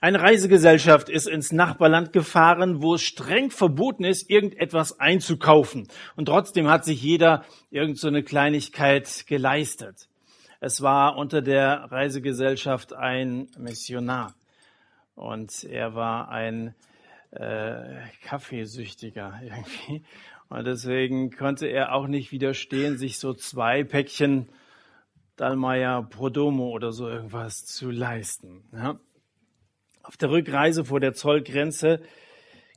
Eine Reisegesellschaft ist ins Nachbarland gefahren, wo es streng verboten ist, irgendetwas einzukaufen. Und trotzdem hat sich jeder irgend so eine Kleinigkeit geleistet. Es war unter der Reisegesellschaft ein Missionar. Und er war ein äh, Kaffeesüchtiger irgendwie. Und deswegen konnte er auch nicht widerstehen, sich so zwei Päckchen Dallmayr Prodomo oder so irgendwas zu leisten. Ja. Auf der Rückreise vor der Zollgrenze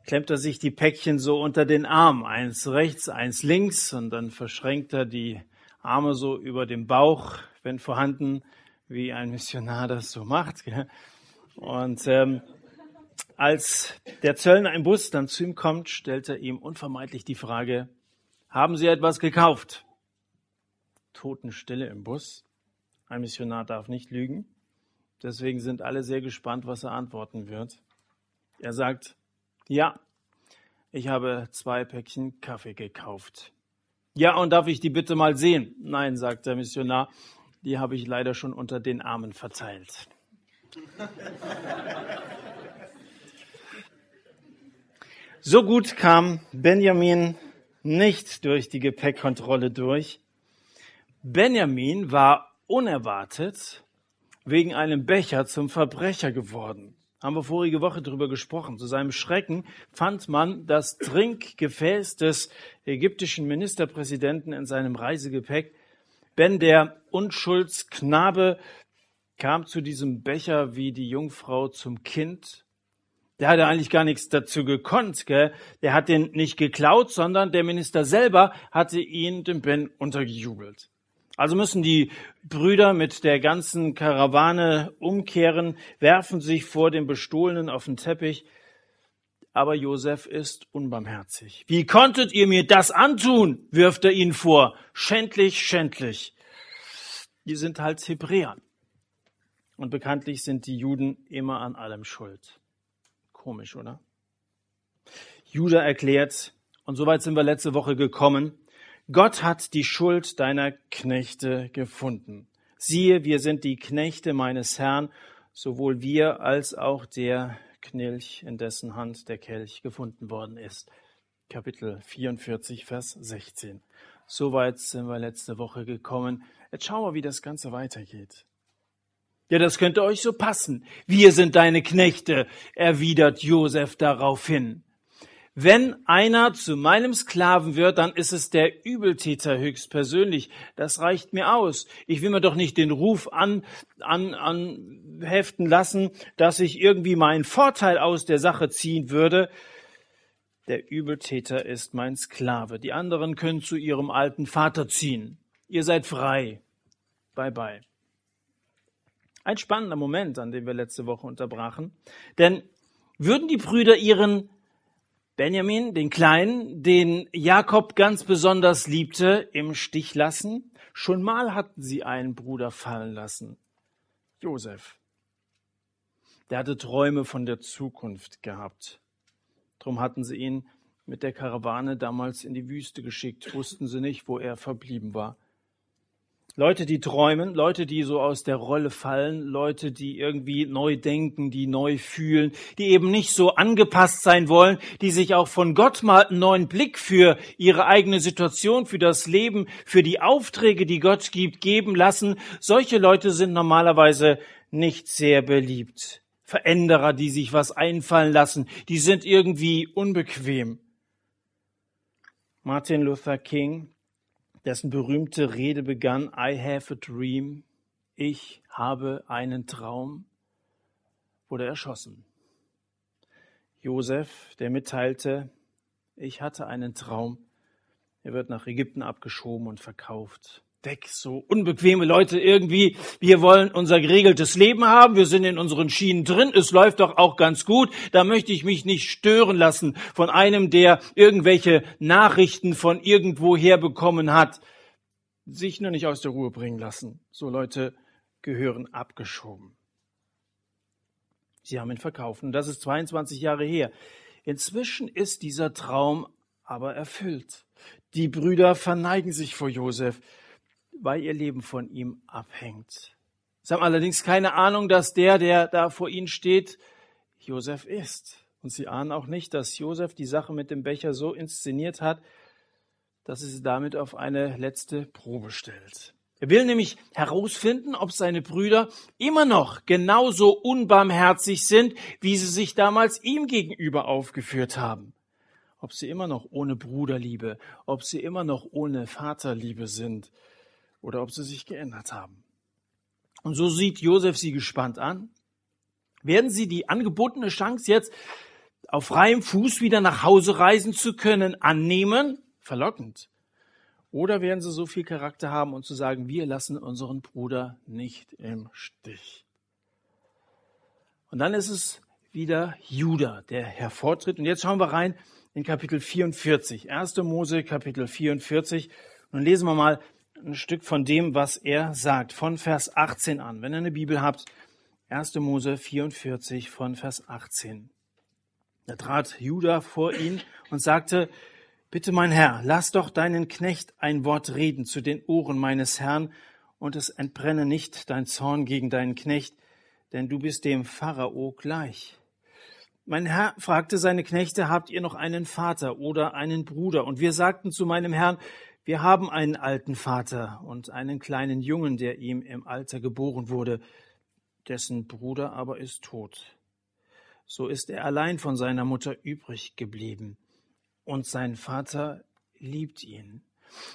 klemmt er sich die Päckchen so unter den Arm, eins rechts, eins links, und dann verschränkt er die Arme so über dem Bauch, wenn vorhanden, wie ein Missionar das so macht. Und ähm, als der Zöllner im Bus dann zu ihm kommt, stellt er ihm unvermeidlich die Frage, haben Sie etwas gekauft? Totenstille im Bus. Ein Missionar darf nicht lügen. Deswegen sind alle sehr gespannt, was er antworten wird. Er sagt, ja, ich habe zwei Päckchen Kaffee gekauft. Ja, und darf ich die bitte mal sehen? Nein, sagt der Missionar, die habe ich leider schon unter den Armen verteilt. So gut kam Benjamin nicht durch die Gepäckkontrolle durch. Benjamin war unerwartet wegen einem Becher zum Verbrecher geworden. Haben wir vorige Woche darüber gesprochen. Zu seinem Schrecken fand man das Trinkgefäß des ägyptischen Ministerpräsidenten in seinem Reisegepäck. Ben, der Unschuldsknabe, kam zu diesem Becher wie die Jungfrau zum Kind. Der hatte eigentlich gar nichts dazu gekonnt. Gell? Der hat den nicht geklaut, sondern der Minister selber hatte ihn dem Ben untergejubelt. Also müssen die Brüder mit der ganzen Karawane umkehren, werfen sich vor dem Bestohlenen auf den Teppich. Aber Josef ist unbarmherzig. Wie konntet ihr mir das antun? wirft er ihnen vor. Schändlich, schändlich. Die sind halt Hebräer. Und bekanntlich sind die Juden immer an allem schuld. Komisch, oder? Judah erklärt, und soweit sind wir letzte Woche gekommen, Gott hat die Schuld deiner Knechte gefunden. Siehe, wir sind die Knechte meines Herrn, sowohl wir als auch der Knilch, in dessen Hand der Kelch gefunden worden ist. Kapitel 44, Vers 16. Soweit sind wir letzte Woche gekommen. Jetzt schauen wir, wie das Ganze weitergeht. Ja, das könnte euch so passen. Wir sind deine Knechte, erwidert Josef daraufhin. Wenn einer zu meinem Sklaven wird, dann ist es der Übeltäter höchstpersönlich. Das reicht mir aus. Ich will mir doch nicht den Ruf an, an, anheften lassen, dass ich irgendwie meinen Vorteil aus der Sache ziehen würde. Der Übeltäter ist mein Sklave. Die anderen können zu ihrem alten Vater ziehen. Ihr seid frei. Bye bye. Ein spannender Moment, an dem wir letzte Woche unterbrachen. Denn würden die Brüder ihren Benjamin, den Kleinen, den Jakob ganz besonders liebte, im Stich lassen. Schon mal hatten sie einen Bruder fallen lassen. Josef. Der hatte Träume von der Zukunft gehabt. Drum hatten sie ihn mit der Karawane damals in die Wüste geschickt, wussten sie nicht, wo er verblieben war. Leute, die träumen, Leute, die so aus der Rolle fallen, Leute, die irgendwie neu denken, die neu fühlen, die eben nicht so angepasst sein wollen, die sich auch von Gott mal einen neuen Blick für ihre eigene Situation, für das Leben, für die Aufträge, die Gott gibt, geben lassen. Solche Leute sind normalerweise nicht sehr beliebt. Veränderer, die sich was einfallen lassen, die sind irgendwie unbequem. Martin Luther King dessen berühmte Rede begann, I have a dream, ich habe einen Traum, wurde erschossen. Josef, der mitteilte, ich hatte einen Traum, er wird nach Ägypten abgeschoben und verkauft weg. So unbequeme Leute irgendwie. Wir wollen unser geregeltes Leben haben. Wir sind in unseren Schienen drin. Es läuft doch auch ganz gut. Da möchte ich mich nicht stören lassen von einem, der irgendwelche Nachrichten von irgendwoher bekommen hat. Sich nur nicht aus der Ruhe bringen lassen. So Leute gehören abgeschoben. Sie haben ihn verkauft. Und das ist 22 Jahre her. Inzwischen ist dieser Traum aber erfüllt. Die Brüder verneigen sich vor Josef weil ihr Leben von ihm abhängt. Sie haben allerdings keine Ahnung, dass der, der da vor ihnen steht, Josef ist. Und sie ahnen auch nicht, dass Josef die Sache mit dem Becher so inszeniert hat, dass er sie damit auf eine letzte Probe stellt. Er will nämlich herausfinden, ob seine Brüder immer noch genauso unbarmherzig sind, wie sie sich damals ihm gegenüber aufgeführt haben. Ob sie immer noch ohne Bruderliebe, ob sie immer noch ohne Vaterliebe sind oder ob sie sich geändert haben. Und so sieht Josef sie gespannt an. Werden sie die angebotene Chance jetzt auf freiem Fuß wieder nach Hause reisen zu können annehmen? Verlockend. Oder werden sie so viel Charakter haben und zu sagen, wir lassen unseren Bruder nicht im Stich. Und dann ist es wieder Judah, der hervortritt. Und jetzt schauen wir rein in Kapitel 44. 1. Mose, Kapitel 44. Und lesen wir mal ein Stück von dem, was er sagt, von Vers 18 an. Wenn ihr eine Bibel habt, 1. Mose 44 von Vers 18. Da trat Judah vor ihn und sagte, Bitte, mein Herr, lass doch deinen Knecht ein Wort reden zu den Ohren meines Herrn, und es entbrenne nicht dein Zorn gegen deinen Knecht, denn du bist dem Pharao gleich. Mein Herr fragte seine Knechte, habt ihr noch einen Vater oder einen Bruder? Und wir sagten zu meinem Herrn, wir haben einen alten Vater und einen kleinen Jungen, der ihm im Alter geboren wurde, dessen Bruder aber ist tot. So ist er allein von seiner Mutter übrig geblieben und sein Vater liebt ihn.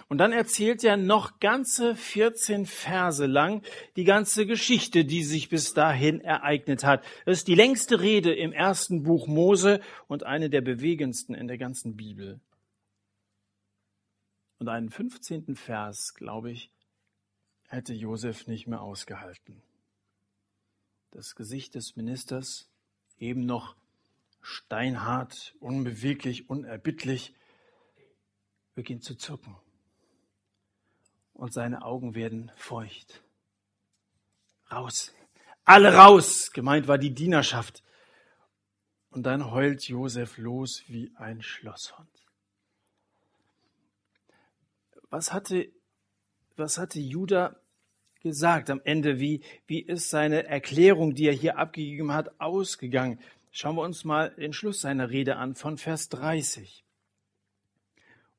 Und dann erzählt er noch ganze 14 Verse lang die ganze Geschichte, die sich bis dahin ereignet hat. Das ist die längste Rede im ersten Buch Mose und eine der bewegendsten in der ganzen Bibel. Und einen 15. Vers, glaube ich, hätte Josef nicht mehr ausgehalten. Das Gesicht des Ministers, eben noch steinhart, unbeweglich, unerbittlich, beginnt zu zucken. Und seine Augen werden feucht. Raus. Alle raus. Gemeint war die Dienerschaft. Und dann heult Josef los wie ein Schlosshund. Was hatte, was hatte Judah gesagt am Ende? Wie, wie ist seine Erklärung, die er hier abgegeben hat, ausgegangen? Schauen wir uns mal den Schluss seiner Rede an von Vers 30.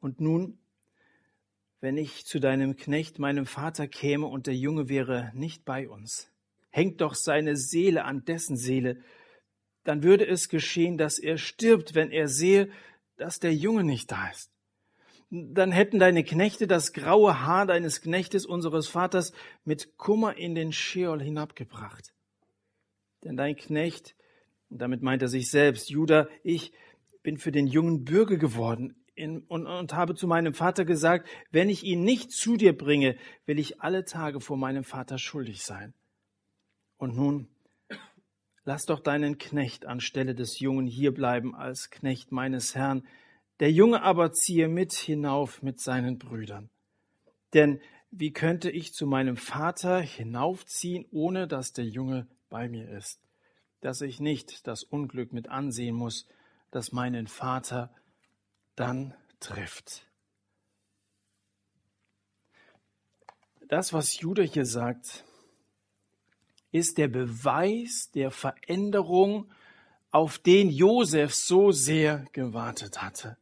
Und nun, wenn ich zu deinem Knecht, meinem Vater käme und der Junge wäre nicht bei uns, hängt doch seine Seele an dessen Seele, dann würde es geschehen, dass er stirbt, wenn er sehe, dass der Junge nicht da ist. Dann hätten deine Knechte das graue Haar deines Knechtes, unseres Vaters, mit Kummer in den Scheol hinabgebracht. Denn dein Knecht und damit meint er sich selbst. Judah, ich bin für den jungen Bürger geworden in, und, und habe zu meinem Vater gesagt, wenn ich ihn nicht zu dir bringe, will ich alle Tage vor meinem Vater schuldig sein. Und nun, lass doch deinen Knecht anstelle des Jungen hierbleiben als Knecht meines Herrn. Der Junge aber ziehe mit hinauf mit seinen Brüdern. Denn wie könnte ich zu meinem Vater hinaufziehen, ohne dass der Junge bei mir ist? dass ich nicht das Unglück mit ansehen muss, das meinen Vater dann trifft. Das, was Judah hier sagt, ist der Beweis der Veränderung, auf den Josef so sehr gewartet hatte.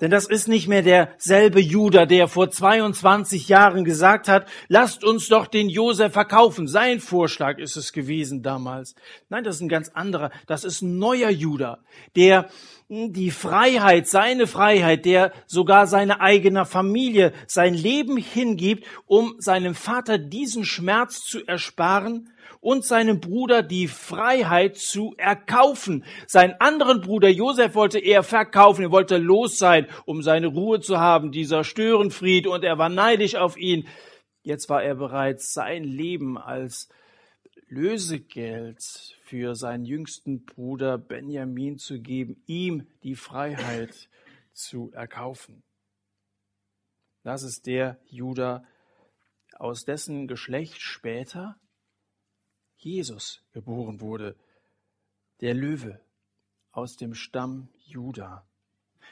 Denn das ist nicht mehr derselbe Judah, der vor 22 Jahren gesagt hat, lasst uns doch den Josef verkaufen. Sein Vorschlag ist es gewesen damals. Nein, das ist ein ganz anderer. Das ist ein neuer Judah, der die Freiheit, seine Freiheit, der sogar seine eigene Familie, sein Leben hingibt, um seinem Vater diesen Schmerz zu ersparen und seinem Bruder die Freiheit zu erkaufen. Seinen anderen Bruder Josef wollte er verkaufen, er wollte los sein, um seine Ruhe zu haben, dieser Störenfried, und er war neidisch auf ihn. Jetzt war er bereit, sein Leben als Lösegeld für seinen jüngsten Bruder Benjamin zu geben, ihm die Freiheit zu erkaufen. Das ist der Judah, aus dessen Geschlecht später Jesus geboren wurde, der Löwe aus dem Stamm Juda.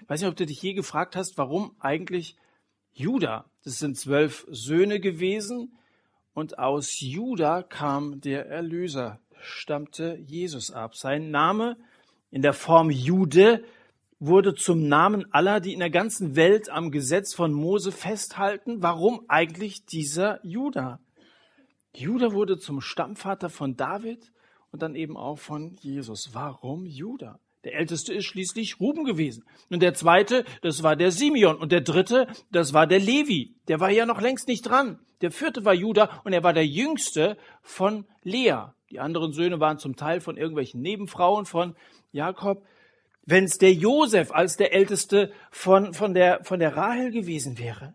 Ich weiß nicht, ob du dich je gefragt hast, warum eigentlich Juda? Das sind zwölf Söhne gewesen und aus Juda kam der Erlöser stammte Jesus ab. Sein Name in der Form Jude wurde zum Namen aller, die in der ganzen Welt am Gesetz von Mose festhalten. Warum eigentlich dieser Judah? Judah wurde zum Stammvater von David und dann eben auch von Jesus. Warum Judah? Der älteste ist schließlich Ruben gewesen. Und der zweite, das war der Simeon. Und der dritte, das war der Levi. Der war ja noch längst nicht dran. Der vierte war Judah und er war der jüngste von Lea. Die anderen Söhne waren zum Teil von irgendwelchen Nebenfrauen von Jakob wenn es der Josef als der Älteste von, von, der, von der Rahel gewesen wäre.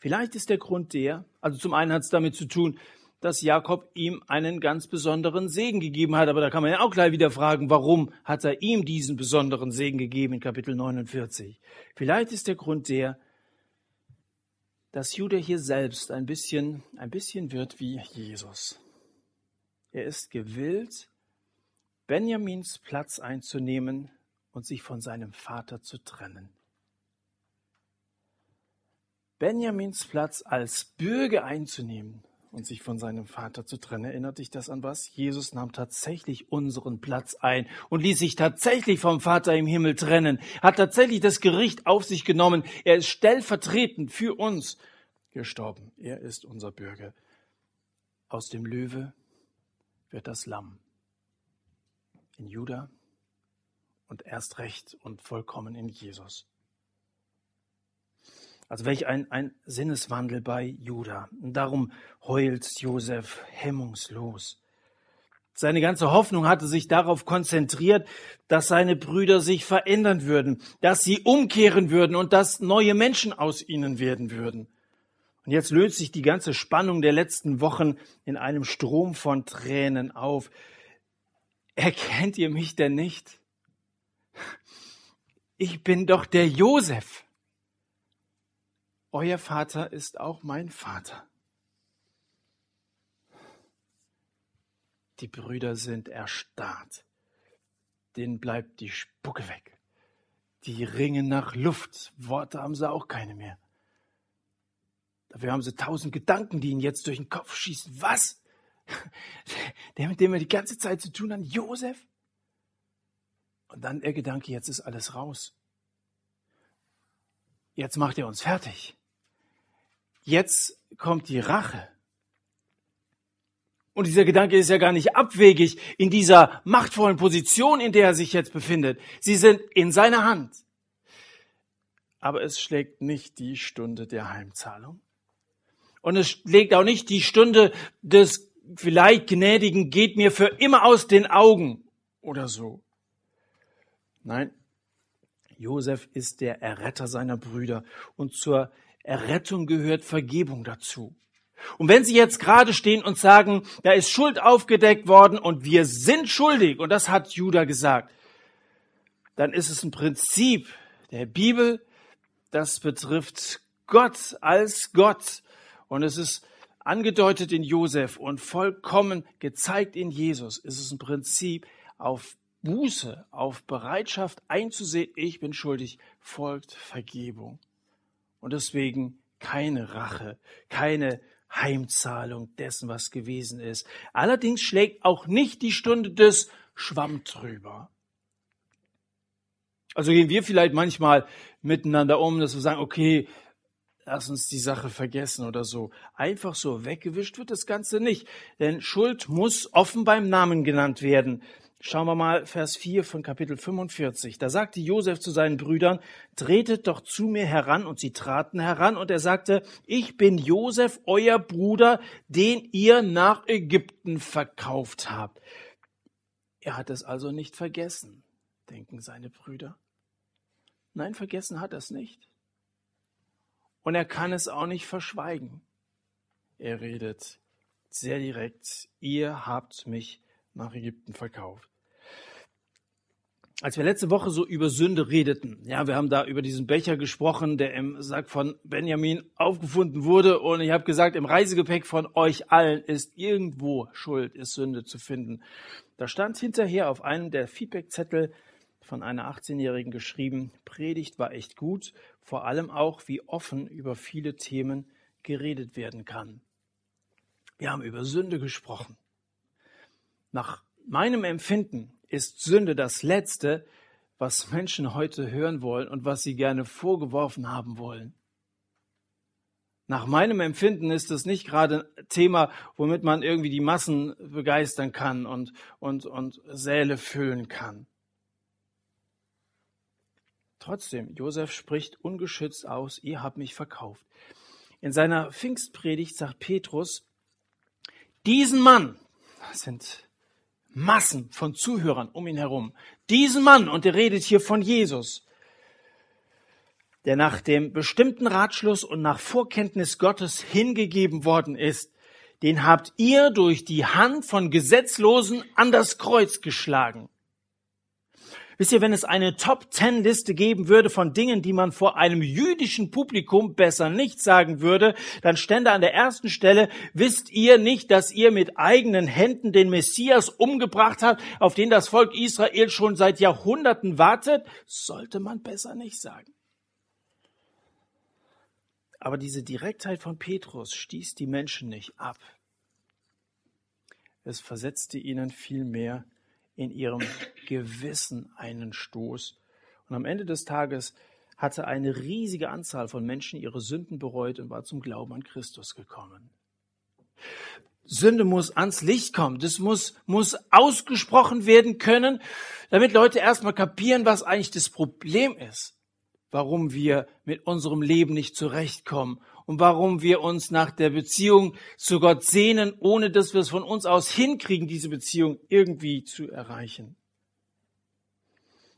Vielleicht ist der Grund der, also zum einen hat es damit zu tun, dass Jakob ihm einen ganz besonderen Segen gegeben hat. Aber da kann man ja auch gleich wieder fragen, warum hat er ihm diesen besonderen Segen gegeben in Kapitel 49? Vielleicht ist der Grund der, dass Judah hier selbst ein bisschen, ein bisschen wird wie Jesus. Er ist gewillt, Benjamins Platz einzunehmen und sich von seinem Vater zu trennen. Benjamins Platz als Bürger einzunehmen und sich von seinem Vater zu trennen. Erinnert dich das an was? Jesus nahm tatsächlich unseren Platz ein und ließ sich tatsächlich vom Vater im Himmel trennen, hat tatsächlich das Gericht auf sich genommen. Er ist stellvertretend für uns gestorben. Er ist unser Bürger. Aus dem Löwe wird das Lamm in Judah und erst recht und vollkommen in Jesus. Also welch ein, ein Sinneswandel bei Judah. Und darum heult Josef hemmungslos. Seine ganze Hoffnung hatte sich darauf konzentriert, dass seine Brüder sich verändern würden, dass sie umkehren würden und dass neue Menschen aus ihnen werden würden. Und jetzt löst sich die ganze Spannung der letzten Wochen in einem Strom von Tränen auf. Erkennt ihr mich denn nicht? Ich bin doch der Josef. Euer Vater ist auch mein Vater. Die Brüder sind erstarrt. Denen bleibt die Spucke weg. Die ringen nach Luft. Worte haben sie auch keine mehr. Dafür haben sie tausend Gedanken, die ihnen jetzt durch den Kopf schießen. Was? Der, mit dem wir die ganze Zeit zu tun haben, Josef. Und dann der Gedanke, jetzt ist alles raus. Jetzt macht er uns fertig. Jetzt kommt die Rache. Und dieser Gedanke ist ja gar nicht abwegig in dieser machtvollen Position, in der er sich jetzt befindet. Sie sind in seiner Hand. Aber es schlägt nicht die Stunde der Heimzahlung. Und es schlägt auch nicht die Stunde des vielleicht Gnädigen geht mir für immer aus den Augen oder so. Nein, Josef ist der Erretter seiner Brüder und zur Errettung gehört Vergebung dazu. Und wenn Sie jetzt gerade stehen und sagen, da ist Schuld aufgedeckt worden und wir sind schuldig, und das hat Judah gesagt, dann ist es ein Prinzip der Bibel, das betrifft Gott als Gott. Und es ist angedeutet in Josef und vollkommen gezeigt in Jesus, ist es ein Prinzip auf Buße, auf Bereitschaft einzusehen, ich bin schuldig, folgt Vergebung. Und deswegen keine Rache, keine Heimzahlung dessen, was gewesen ist. Allerdings schlägt auch nicht die Stunde des Schwamm drüber. Also gehen wir vielleicht manchmal miteinander um, dass wir sagen, okay, lass uns die Sache vergessen oder so. Einfach so weggewischt wird das Ganze nicht. Denn Schuld muss offen beim Namen genannt werden. Schauen wir mal Vers 4 von Kapitel 45. Da sagte Josef zu seinen Brüdern, tretet doch zu mir heran. Und sie traten heran und er sagte, ich bin Josef, euer Bruder, den ihr nach Ägypten verkauft habt. Er hat es also nicht vergessen, denken seine Brüder. Nein, vergessen hat er es nicht. Und er kann es auch nicht verschweigen. Er redet sehr direkt, ihr habt mich nach Ägypten verkauft. Als wir letzte Woche so über Sünde redeten, ja, wir haben da über diesen Becher gesprochen, der im Sack von Benjamin aufgefunden wurde und ich habe gesagt, im Reisegepäck von euch allen ist irgendwo Schuld, ist Sünde zu finden. Da stand hinterher auf einem der Feedbackzettel, von einer 18-Jährigen geschrieben, Predigt war echt gut, vor allem auch, wie offen über viele Themen geredet werden kann. Wir haben über Sünde gesprochen. Nach meinem Empfinden ist Sünde das Letzte, was Menschen heute hören wollen und was sie gerne vorgeworfen haben wollen. Nach meinem Empfinden ist es nicht gerade ein Thema, womit man irgendwie die Massen begeistern kann und, und, und Säle füllen kann. Trotzdem, Josef spricht ungeschützt aus, ihr habt mich verkauft. In seiner Pfingstpredigt sagt Petrus, diesen Mann, das sind Massen von Zuhörern um ihn herum, diesen Mann, und er redet hier von Jesus, der nach dem bestimmten Ratschluss und nach Vorkenntnis Gottes hingegeben worden ist, den habt ihr durch die Hand von Gesetzlosen an das Kreuz geschlagen. Wisst ihr, wenn es eine Top-Ten-Liste geben würde von Dingen, die man vor einem jüdischen Publikum besser nicht sagen würde, dann stände an der ersten Stelle, wisst ihr nicht, dass ihr mit eigenen Händen den Messias umgebracht habt, auf den das Volk Israel schon seit Jahrhunderten wartet? Sollte man besser nicht sagen. Aber diese Direktheit von Petrus stieß die Menschen nicht ab. Es versetzte ihnen vielmehr in ihrem Gewissen einen Stoß. Und am Ende des Tages hatte eine riesige Anzahl von Menschen ihre Sünden bereut und war zum Glauben an Christus gekommen. Sünde muss ans Licht kommen. Das muss, muss ausgesprochen werden können, damit Leute erstmal kapieren, was eigentlich das Problem ist warum wir mit unserem Leben nicht zurechtkommen und warum wir uns nach der Beziehung zu Gott sehnen, ohne dass wir es von uns aus hinkriegen, diese Beziehung irgendwie zu erreichen.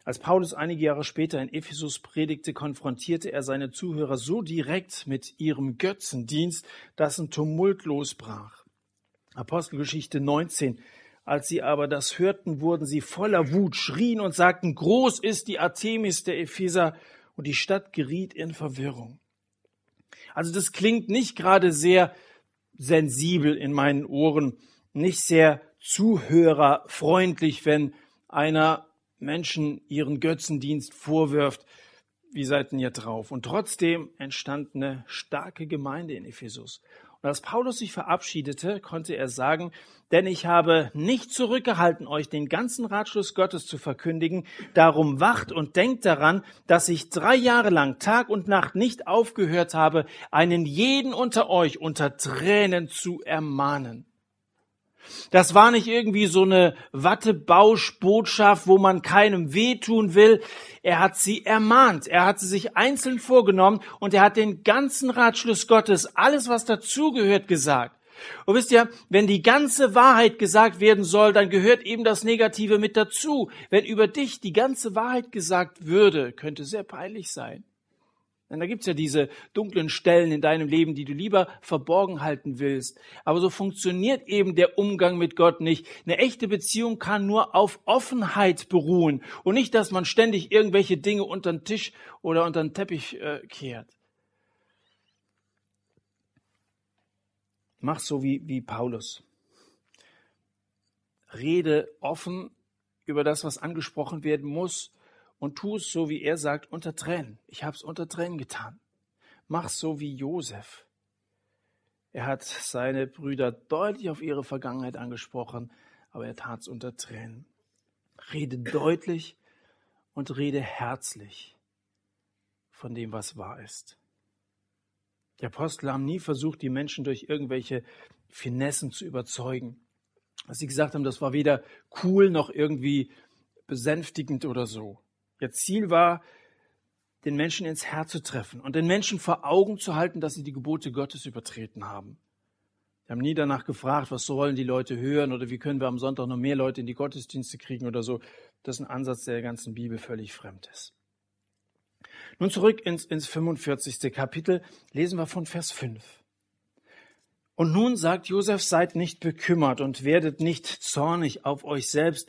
Als Paulus einige Jahre später in Ephesus predigte, konfrontierte er seine Zuhörer so direkt mit ihrem Götzendienst, dass ein Tumult losbrach. Apostelgeschichte 19. Als sie aber das hörten, wurden sie voller Wut, schrien und sagten, groß ist die Artemis der Epheser und die Stadt geriet in Verwirrung. Also das klingt nicht gerade sehr sensibel in meinen Ohren, nicht sehr zuhörerfreundlich, wenn einer Menschen ihren Götzendienst vorwirft. Wie seid ihr drauf? Und trotzdem entstand eine starke Gemeinde in Ephesus. Und als Paulus sich verabschiedete, konnte er sagen, denn ich habe nicht zurückgehalten, euch den ganzen Ratschluss Gottes zu verkündigen. Darum wacht und denkt daran, dass ich drei Jahre lang Tag und Nacht nicht aufgehört habe, einen jeden unter euch unter Tränen zu ermahnen. Das war nicht irgendwie so eine Wattebauschbotschaft, wo man keinem wehtun will. Er hat sie ermahnt. Er hat sie sich einzeln vorgenommen und er hat den ganzen Ratschluss Gottes, alles was dazugehört, gesagt. Und wisst ihr, wenn die ganze Wahrheit gesagt werden soll, dann gehört eben das Negative mit dazu. Wenn über dich die ganze Wahrheit gesagt würde, könnte sehr peinlich sein. Denn da gibt's ja diese dunklen Stellen in deinem Leben, die du lieber verborgen halten willst. Aber so funktioniert eben der Umgang mit Gott nicht. Eine echte Beziehung kann nur auf Offenheit beruhen und nicht, dass man ständig irgendwelche Dinge unter den Tisch oder unter den Teppich äh, kehrt. Mach so wie, wie Paulus. Rede offen über das, was angesprochen werden muss und tu es so, wie er sagt, unter Tränen. Ich habe es unter Tränen getan. Mach so wie Josef. Er hat seine Brüder deutlich auf ihre Vergangenheit angesprochen, aber er tat es unter Tränen. Rede deutlich und rede herzlich von dem, was wahr ist. Die Apostel haben nie versucht, die Menschen durch irgendwelche Finessen zu überzeugen. Was sie gesagt haben, das war weder cool noch irgendwie besänftigend oder so. Ihr Ziel war, den Menschen ins Herz zu treffen und den Menschen vor Augen zu halten, dass sie die Gebote Gottes übertreten haben. Sie haben nie danach gefragt, was sollen die Leute hören oder wie können wir am Sonntag noch mehr Leute in die Gottesdienste kriegen oder so. Das ist ein Ansatz, der der ganzen Bibel völlig fremd ist. Nun zurück ins, ins 45. Kapitel, lesen wir von Vers 5. Und nun sagt Josef, seid nicht bekümmert und werdet nicht zornig auf euch selbst,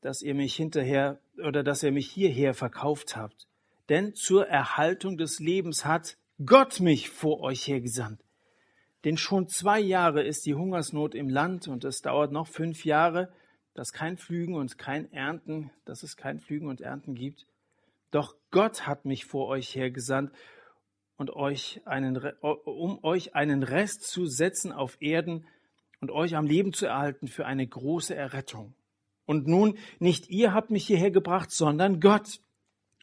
dass ihr mich hinterher oder dass ihr mich hierher verkauft habt. Denn zur Erhaltung des Lebens hat Gott mich vor euch hergesandt. Denn schon zwei Jahre ist die Hungersnot im Land und es dauert noch fünf Jahre, dass kein Pflügen und kein Ernten, dass es kein Pflügen und Ernten gibt. Doch Gott hat mich vor euch hergesandt und euch einen, um euch einen Rest zu setzen auf Erden und euch am Leben zu erhalten für eine große Errettung. Und nun, nicht ihr habt mich hierher gebracht, sondern Gott.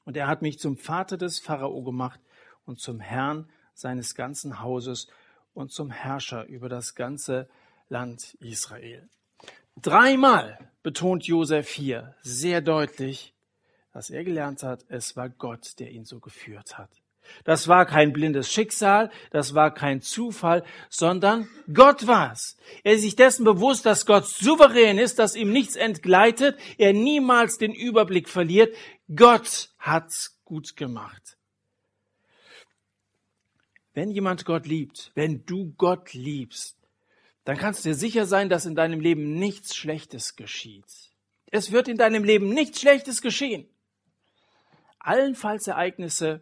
Und er hat mich zum Vater des Pharao gemacht und zum Herrn seines ganzen Hauses und zum Herrscher über das ganze Land Israel. Dreimal betont Josef hier sehr deutlich, dass er gelernt hat, es war Gott, der ihn so geführt hat. Das war kein blindes Schicksal, das war kein Zufall, sondern Gott war's. Er ist sich dessen bewusst, dass Gott souverän ist, dass ihm nichts entgleitet, er niemals den Überblick verliert. Gott hat's gut gemacht. Wenn jemand Gott liebt, wenn du Gott liebst, dann kannst du dir sicher sein, dass in deinem Leben nichts Schlechtes geschieht. Es wird in deinem Leben nichts Schlechtes geschehen. Allenfalls Ereignisse,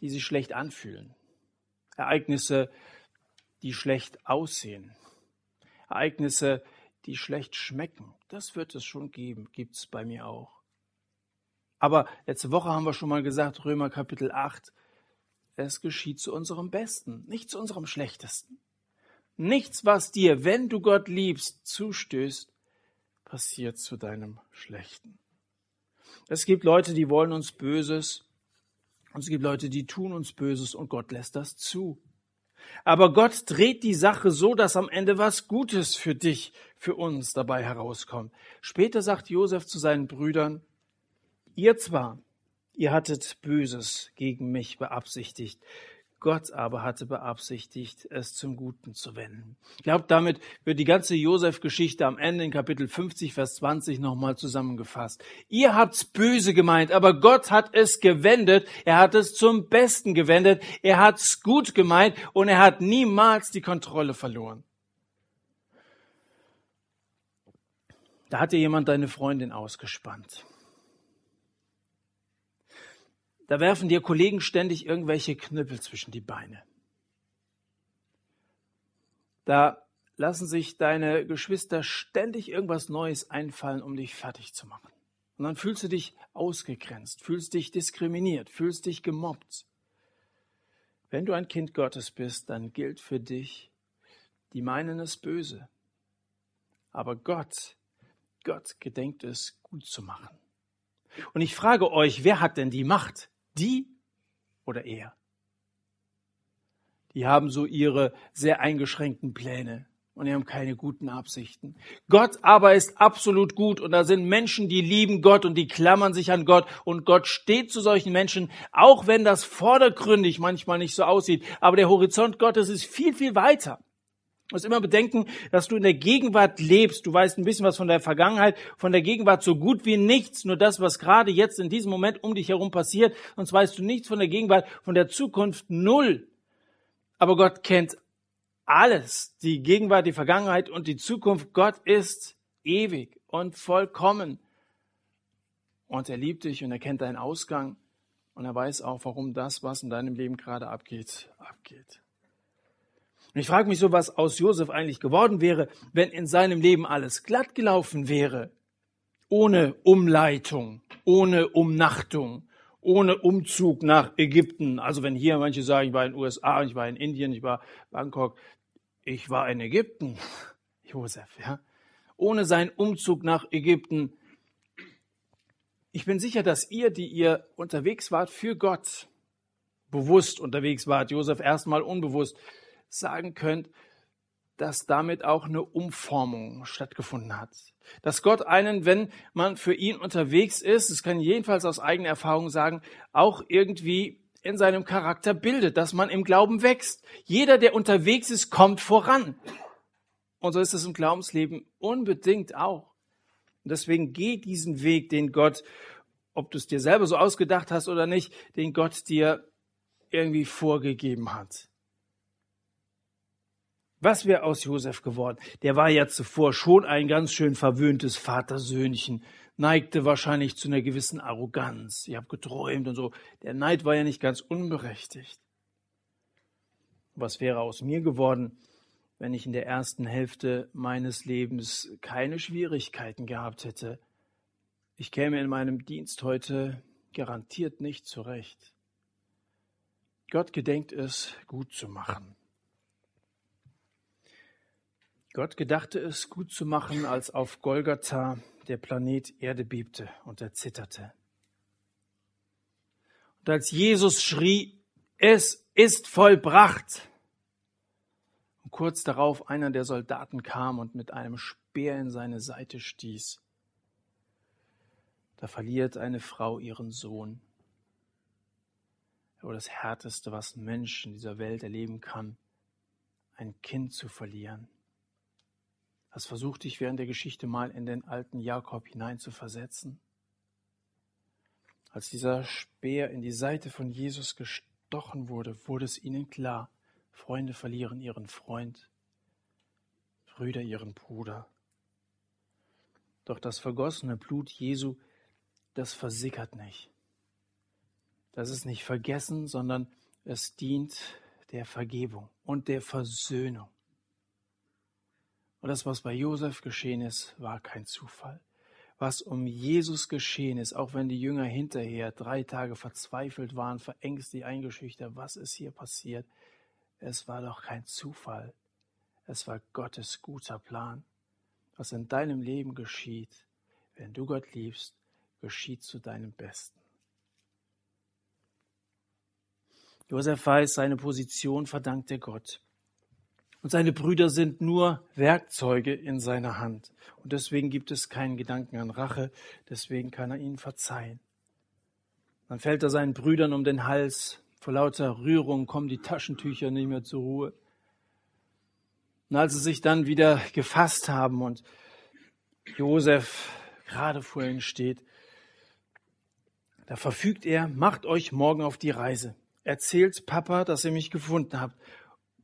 die sich schlecht anfühlen. Ereignisse, die schlecht aussehen. Ereignisse, die schlecht schmecken. Das wird es schon geben, gibt's bei mir auch. Aber letzte Woche haben wir schon mal gesagt, Römer Kapitel 8, es geschieht zu unserem Besten, nicht zu unserem Schlechtesten. Nichts, was dir, wenn du Gott liebst, zustößt, passiert zu deinem Schlechten. Es gibt Leute, die wollen uns Böses, und es gibt Leute, die tun uns Böses und Gott lässt das zu. Aber Gott dreht die Sache so, dass am Ende was Gutes für dich, für uns dabei herauskommt. Später sagt Josef zu seinen Brüdern, ihr zwar, ihr hattet Böses gegen mich beabsichtigt, Gott aber hatte beabsichtigt, es zum Guten zu wenden. Ich glaube, damit wird die ganze Josef-Geschichte am Ende in Kapitel 50, Vers 20 nochmal zusammengefasst. Ihr habt's böse gemeint, aber Gott hat es gewendet. Er hat es zum Besten gewendet. Er hat's gut gemeint und er hat niemals die Kontrolle verloren. Da hatte jemand deine Freundin ausgespannt. Da werfen dir Kollegen ständig irgendwelche Knüppel zwischen die Beine. Da lassen sich deine Geschwister ständig irgendwas Neues einfallen, um dich fertig zu machen. Und dann fühlst du dich ausgegrenzt, fühlst dich diskriminiert, fühlst dich gemobbt. Wenn du ein Kind Gottes bist, dann gilt für dich, die meinen es böse. Aber Gott, Gott gedenkt es gut zu machen. Und ich frage euch, wer hat denn die Macht? Die oder er? Die haben so ihre sehr eingeschränkten Pläne und die haben keine guten Absichten. Gott aber ist absolut gut und da sind Menschen, die lieben Gott und die klammern sich an Gott und Gott steht zu solchen Menschen, auch wenn das vordergründig manchmal nicht so aussieht. Aber der Horizont Gottes ist viel, viel weiter. Du musst immer bedenken, dass du in der Gegenwart lebst. Du weißt ein bisschen was von der Vergangenheit, von der Gegenwart so gut wie nichts. Nur das, was gerade jetzt in diesem Moment um dich herum passiert. Sonst weißt du nichts von der Gegenwart, von der Zukunft null. Aber Gott kennt alles. Die Gegenwart, die Vergangenheit und die Zukunft. Gott ist ewig und vollkommen. Und er liebt dich und er kennt deinen Ausgang. Und er weiß auch, warum das, was in deinem Leben gerade abgeht, abgeht. Und ich frage mich so, was aus Josef eigentlich geworden wäre, wenn in seinem Leben alles glatt gelaufen wäre. Ohne Umleitung, ohne Umnachtung, ohne Umzug nach Ägypten. Also wenn hier manche sagen, ich war in den USA, ich war in Indien, ich war in Bangkok, ich war in Ägypten. Josef, ja. Ohne seinen Umzug nach Ägypten. Ich bin sicher, dass ihr, die ihr unterwegs wart für Gott, bewusst unterwegs wart, Josef erstmal unbewusst, sagen könnt, dass damit auch eine Umformung stattgefunden hat. Dass Gott einen, wenn man für ihn unterwegs ist, das kann jedenfalls aus eigener Erfahrung sagen, auch irgendwie in seinem Charakter bildet, dass man im Glauben wächst. Jeder, der unterwegs ist, kommt voran. Und so ist es im Glaubensleben unbedingt auch. Und deswegen geh diesen Weg, den Gott, ob du es dir selber so ausgedacht hast oder nicht, den Gott dir irgendwie vorgegeben hat. Was wäre aus Josef geworden? Der war ja zuvor schon ein ganz schön verwöhntes Vatersöhnchen, neigte wahrscheinlich zu einer gewissen Arroganz. Ich habe geträumt und so. Der Neid war ja nicht ganz unberechtigt. Was wäre aus mir geworden, wenn ich in der ersten Hälfte meines Lebens keine Schwierigkeiten gehabt hätte? Ich käme in meinem Dienst heute garantiert nicht zurecht. Gott gedenkt es gut zu machen. Gott gedachte es gut zu machen, als auf Golgatha der Planet Erde bebte und erzitterte. Und als Jesus schrie, es ist vollbracht, und kurz darauf einer der Soldaten kam und mit einem Speer in seine Seite stieß, da verliert eine Frau ihren Sohn. Aber das Härteste, was ein Mensch in dieser Welt erleben kann, ein Kind zu verlieren. Hast versucht, dich während der Geschichte mal in den alten Jakob hineinzuversetzen? Als dieser Speer in die Seite von Jesus gestochen wurde, wurde es ihnen klar, Freunde verlieren ihren Freund, Brüder ihren Bruder. Doch das vergossene Blut Jesu, das versickert nicht. Das ist nicht vergessen, sondern es dient der Vergebung und der Versöhnung. Und das, was bei Josef geschehen ist, war kein Zufall. Was um Jesus geschehen ist, auch wenn die Jünger hinterher drei Tage verzweifelt waren, verängstigt, eingeschüchtert, was ist hier passiert? Es war doch kein Zufall. Es war Gottes guter Plan. Was in deinem Leben geschieht, wenn du Gott liebst, geschieht zu deinem Besten. Josef weiß, seine Position verdankt er Gott. Und seine Brüder sind nur Werkzeuge in seiner Hand. Und deswegen gibt es keinen Gedanken an Rache, deswegen kann er ihnen verzeihen. Dann fällt er seinen Brüdern um den Hals. Vor lauter Rührung kommen die Taschentücher nicht mehr zur Ruhe. Und als sie sich dann wieder gefasst haben und Josef gerade vor ihnen steht, da verfügt er, macht euch morgen auf die Reise. Erzählt Papa, dass ihr mich gefunden habt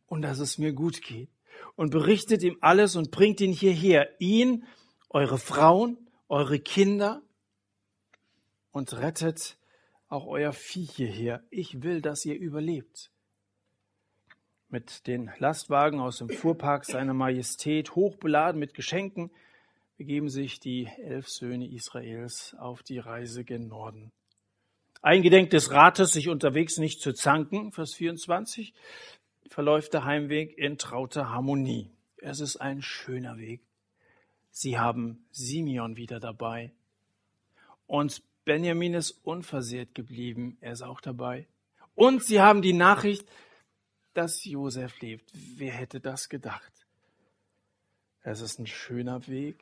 und dass es mir gut geht. Und berichtet ihm alles und bringt ihn hierher. Ihn, eure Frauen, eure Kinder und rettet auch euer Vieh hierher. Ich will, dass ihr überlebt. Mit den Lastwagen aus dem Fuhrpark seiner Majestät, hochbeladen mit Geschenken, begeben sich die elf Söhne Israels auf die Reise gen Norden. Eingedenk des Rates, sich unterwegs nicht zu zanken, Vers 24, verläuft der Heimweg in trauter Harmonie. Es ist ein schöner Weg. Sie haben Simeon wieder dabei. Und Benjamin ist unversehrt geblieben. Er ist auch dabei. Und sie haben die Nachricht, dass Josef lebt. Wer hätte das gedacht? Es ist ein schöner Weg.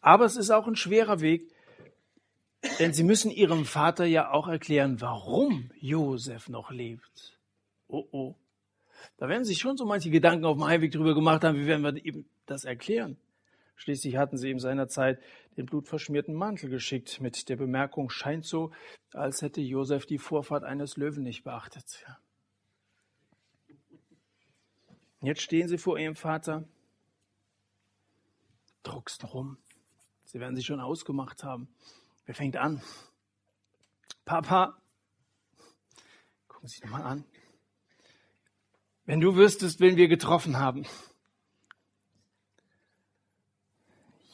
Aber es ist auch ein schwerer Weg. Denn sie müssen ihrem Vater ja auch erklären, warum Josef noch lebt. Oh oh. Da werden sich schon so manche Gedanken auf dem Heimweg drüber gemacht haben, wie werden wir ihm das erklären. Schließlich hatten sie ihm seinerzeit den blutverschmierten Mantel geschickt mit der Bemerkung, scheint so, als hätte Josef die Vorfahrt eines Löwen nicht beachtet. Jetzt stehen sie vor ihrem Vater, druckst rum. Sie werden sich schon ausgemacht haben. Wer fängt an? Papa, gucken Sie sich nochmal an. Wenn du wüsstest, wen wir getroffen haben.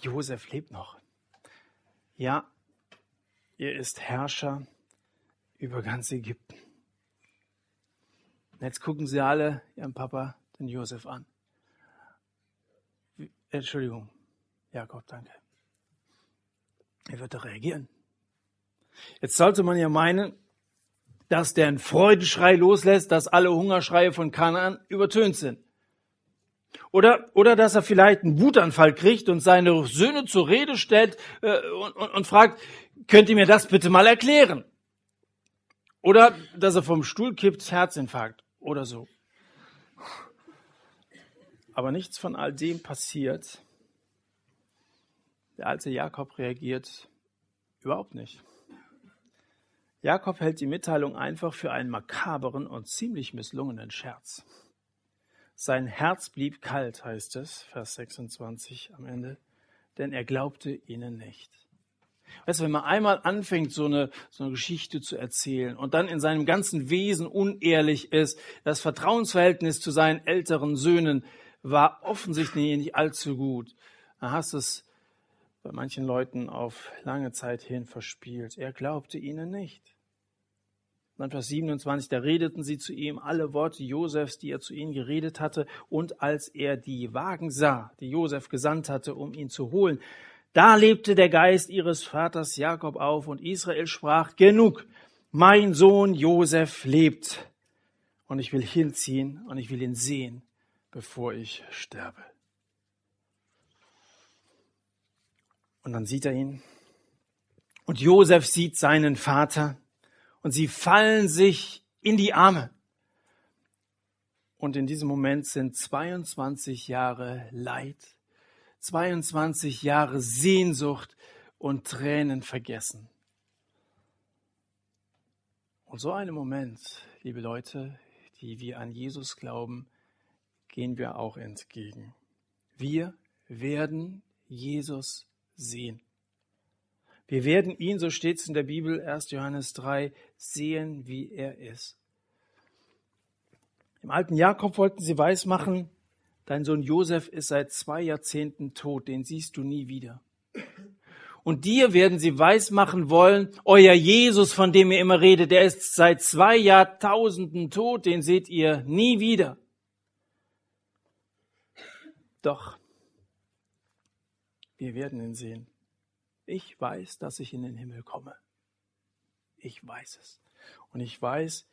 Josef lebt noch. Ja, er ist Herrscher über ganz Ägypten. jetzt gucken sie alle ihren Papa, den Josef, an. Entschuldigung, Jakob, danke. Er wird doch reagieren. Jetzt sollte man ja meinen, dass der einen Freudenschrei loslässt, dass alle Hungerschreie von Kanaan übertönt sind. Oder, oder dass er vielleicht einen Wutanfall kriegt und seine Söhne zur Rede stellt äh, und, und, und fragt, könnt ihr mir das bitte mal erklären? Oder dass er vom Stuhl kippt, Herzinfarkt oder so. Aber nichts von all dem passiert. Der alte Jakob reagiert überhaupt nicht. Jakob hält die Mitteilung einfach für einen makaberen und ziemlich misslungenen Scherz. Sein Herz blieb kalt, heißt es, Vers 26 am Ende, denn er glaubte ihnen nicht. Weißt du, wenn man einmal anfängt, so eine, so eine Geschichte zu erzählen und dann in seinem ganzen Wesen unehrlich ist, das Vertrauensverhältnis zu seinen älteren Söhnen war offensichtlich nicht allzu gut, dann hast du es bei manchen Leuten auf lange Zeit hin verspielt. Er glaubte ihnen nicht. dann Vers 27, da redeten sie zu ihm alle Worte Josefs, die er zu ihnen geredet hatte. Und als er die Wagen sah, die Josef gesandt hatte, um ihn zu holen, da lebte der Geist ihres Vaters Jakob auf und Israel sprach, genug, mein Sohn Josef lebt. Und ich will hinziehen und ich will ihn sehen, bevor ich sterbe. Und dann sieht er ihn. Und Josef sieht seinen Vater und sie fallen sich in die Arme. Und in diesem Moment sind 22 Jahre Leid, 22 Jahre Sehnsucht und Tränen vergessen. Und so einem Moment, liebe Leute, die wir an Jesus glauben, gehen wir auch entgegen. Wir werden Jesus sehen. Wir werden ihn, so steht es in der Bibel, 1. Johannes 3, sehen, wie er ist. Im alten Jakob wollten sie weismachen, dein Sohn Josef ist seit zwei Jahrzehnten tot, den siehst du nie wieder. Und dir werden sie weismachen wollen, euer Jesus, von dem ihr immer redet, der ist seit zwei Jahrtausenden tot, den seht ihr nie wieder. Doch, wir werden ihn sehen. Ich weiß, dass ich in den Himmel komme. Ich weiß es. Und ich weiß,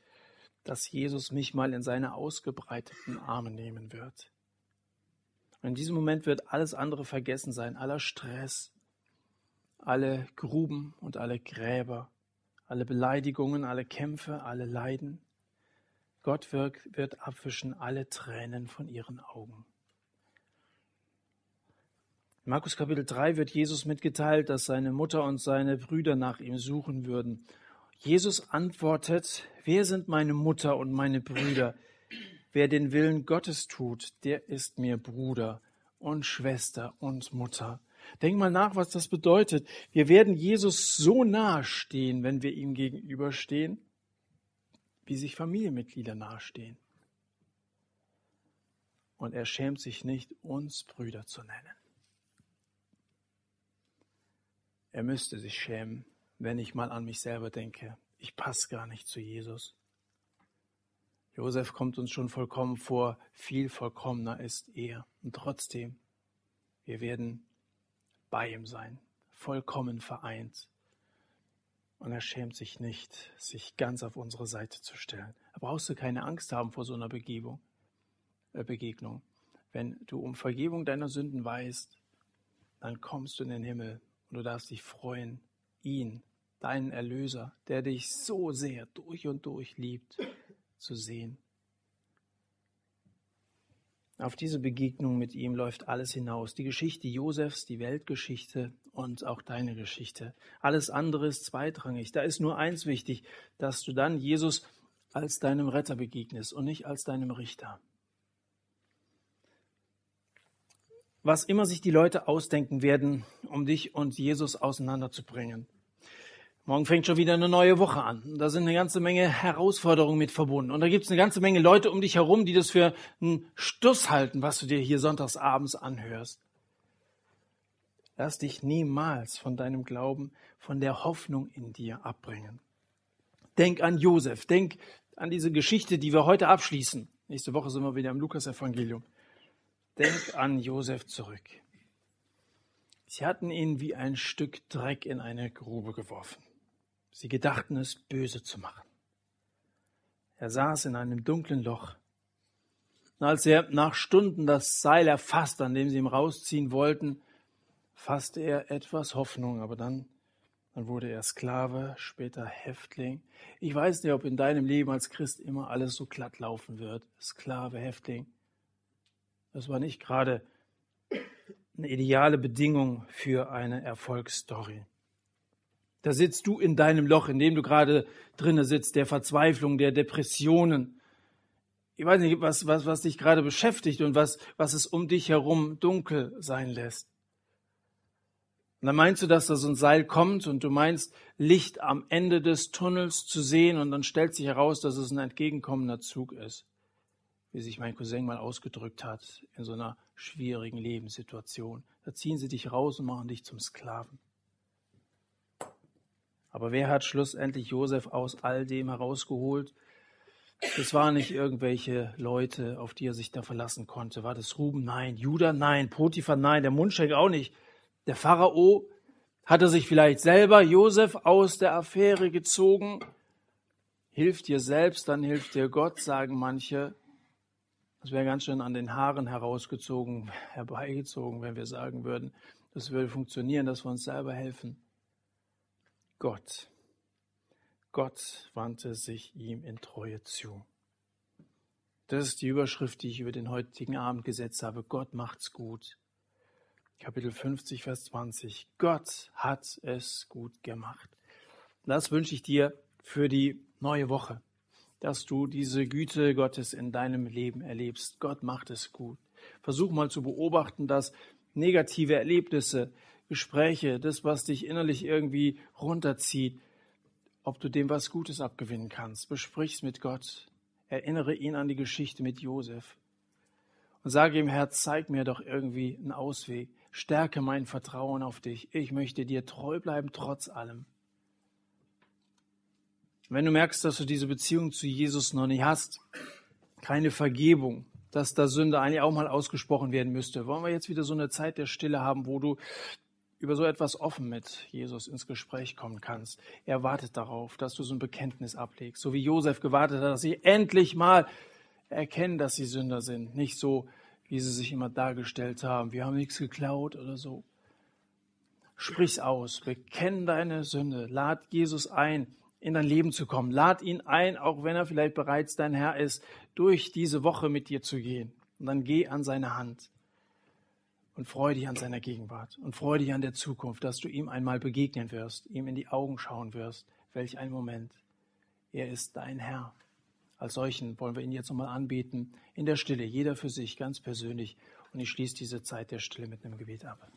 dass Jesus mich mal in seine ausgebreiteten Arme nehmen wird. Und in diesem Moment wird alles andere vergessen sein, aller Stress, alle Gruben und alle Gräber, alle Beleidigungen, alle Kämpfe, alle Leiden. Gott wird, wird abwischen alle Tränen von ihren Augen. In Markus Kapitel 3 wird Jesus mitgeteilt, dass seine Mutter und seine Brüder nach ihm suchen würden. Jesus antwortet, wer sind meine Mutter und meine Brüder? Wer den Willen Gottes tut, der ist mir Bruder und Schwester und Mutter. Denk mal nach, was das bedeutet. Wir werden Jesus so nahe stehen, wenn wir ihm gegenüberstehen, wie sich Familienmitglieder nahestehen. Und er schämt sich nicht, uns Brüder zu nennen. Er müsste sich schämen, wenn ich mal an mich selber denke. Ich passe gar nicht zu Jesus. Josef kommt uns schon vollkommen vor, viel vollkommener ist er. Und trotzdem, wir werden bei ihm sein, vollkommen vereint. Und er schämt sich nicht, sich ganz auf unsere Seite zu stellen. Da brauchst du keine Angst haben vor so einer Begebung, äh Begegnung. Wenn du um Vergebung deiner Sünden weißt, dann kommst du in den Himmel und du darfst dich freuen, ihn, deinen Erlöser, der dich so sehr durch und durch liebt, zu sehen. Auf diese Begegnung mit ihm läuft alles hinaus. Die Geschichte Josefs, die Weltgeschichte und auch deine Geschichte. Alles andere ist zweitrangig. Da ist nur eins wichtig, dass du dann Jesus als deinem Retter begegnest und nicht als deinem Richter. Was immer sich die Leute ausdenken werden, um dich und Jesus auseinanderzubringen. Morgen fängt schon wieder eine neue Woche an. Da sind eine ganze Menge Herausforderungen mit verbunden. Und da gibt es eine ganze Menge Leute um dich herum, die das für einen Stuss halten, was du dir hier sonntagsabends anhörst. Lass dich niemals von deinem Glauben, von der Hoffnung in dir abbringen. Denk an Josef, denk an diese Geschichte, die wir heute abschließen. Nächste Woche sind wir wieder im Lukas-Evangelium. Denk an Josef zurück. Sie hatten ihn wie ein Stück Dreck in eine Grube geworfen. Sie gedachten es böse zu machen. Er saß in einem dunklen Loch. Und als er nach Stunden das Seil erfasst, an dem sie ihn rausziehen wollten, fasste er etwas Hoffnung, aber dann, dann wurde er Sklave, später Häftling. Ich weiß nicht, ob in deinem Leben als Christ immer alles so glatt laufen wird. Sklave, Häftling. Das war nicht gerade eine ideale Bedingung für eine Erfolgsstory. Da sitzt du in deinem Loch, in dem du gerade drinne sitzt, der Verzweiflung, der Depressionen. Ich weiß nicht, was, was, was dich gerade beschäftigt und was, was es um dich herum dunkel sein lässt. Und dann meinst du, dass da so ein Seil kommt und du meinst, Licht am Ende des Tunnels zu sehen und dann stellt sich heraus, dass es ein entgegenkommender Zug ist wie sich mein Cousin mal ausgedrückt hat, in so einer schwierigen Lebenssituation. Da ziehen sie dich raus und machen dich zum Sklaven. Aber wer hat schlussendlich Josef aus all dem herausgeholt? Es waren nicht irgendwelche Leute, auf die er sich da verlassen konnte. War das Ruben? Nein. Judah? Nein. Potiphar? Nein. Der Mundschenk auch nicht. Der Pharao? Hat er sich vielleicht selber Josef aus der Affäre gezogen? Hilft dir selbst, dann hilft dir Gott, sagen manche. Das wäre ganz schön an den Haaren herausgezogen, herbeigezogen, wenn wir sagen würden, das würde funktionieren, dass wir uns selber helfen. Gott Gott wandte sich ihm in Treue zu. Das ist die Überschrift, die ich über den heutigen Abend gesetzt habe. Gott macht's gut. Kapitel 50, Vers 20. Gott hat es gut gemacht. Das wünsche ich dir für die neue Woche, dass du diese Güte Gottes in deinem Leben erlebst. Gott macht es gut. Versuch mal zu beobachten, dass negative Erlebnisse, Gespräche, das, was dich innerlich irgendwie runterzieht, ob du dem was Gutes abgewinnen kannst. Besprich's mit Gott. Erinnere ihn an die Geschichte mit Josef. Und sage ihm, Herr, zeig mir doch irgendwie einen Ausweg. Stärke mein Vertrauen auf dich. Ich möchte dir treu bleiben, trotz allem. Wenn du merkst, dass du diese Beziehung zu Jesus noch nicht hast, keine Vergebung, dass da Sünde eigentlich auch mal ausgesprochen werden müsste, wollen wir jetzt wieder so eine Zeit der Stille haben, wo du über so etwas offen mit Jesus ins Gespräch kommen kannst. Er wartet darauf, dass du so ein Bekenntnis ablegst, so wie Josef gewartet hat, dass sie endlich mal erkennen, dass sie Sünder sind, nicht so, wie sie sich immer dargestellt haben. Wir haben nichts geklaut oder so. Sprich's aus, bekenn deine Sünde, lad Jesus ein, in dein Leben zu kommen. Lad ihn ein, auch wenn er vielleicht bereits dein Herr ist, durch diese Woche mit dir zu gehen. Und dann geh an seine Hand und freue dich an seiner Gegenwart und freue dich an der Zukunft, dass du ihm einmal begegnen wirst, ihm in die Augen schauen wirst. Welch ein Moment. Er ist dein Herr. Als solchen wollen wir ihn jetzt nochmal anbeten, in der Stille, jeder für sich, ganz persönlich. Und ich schließe diese Zeit der Stille mit einem Gebet ab.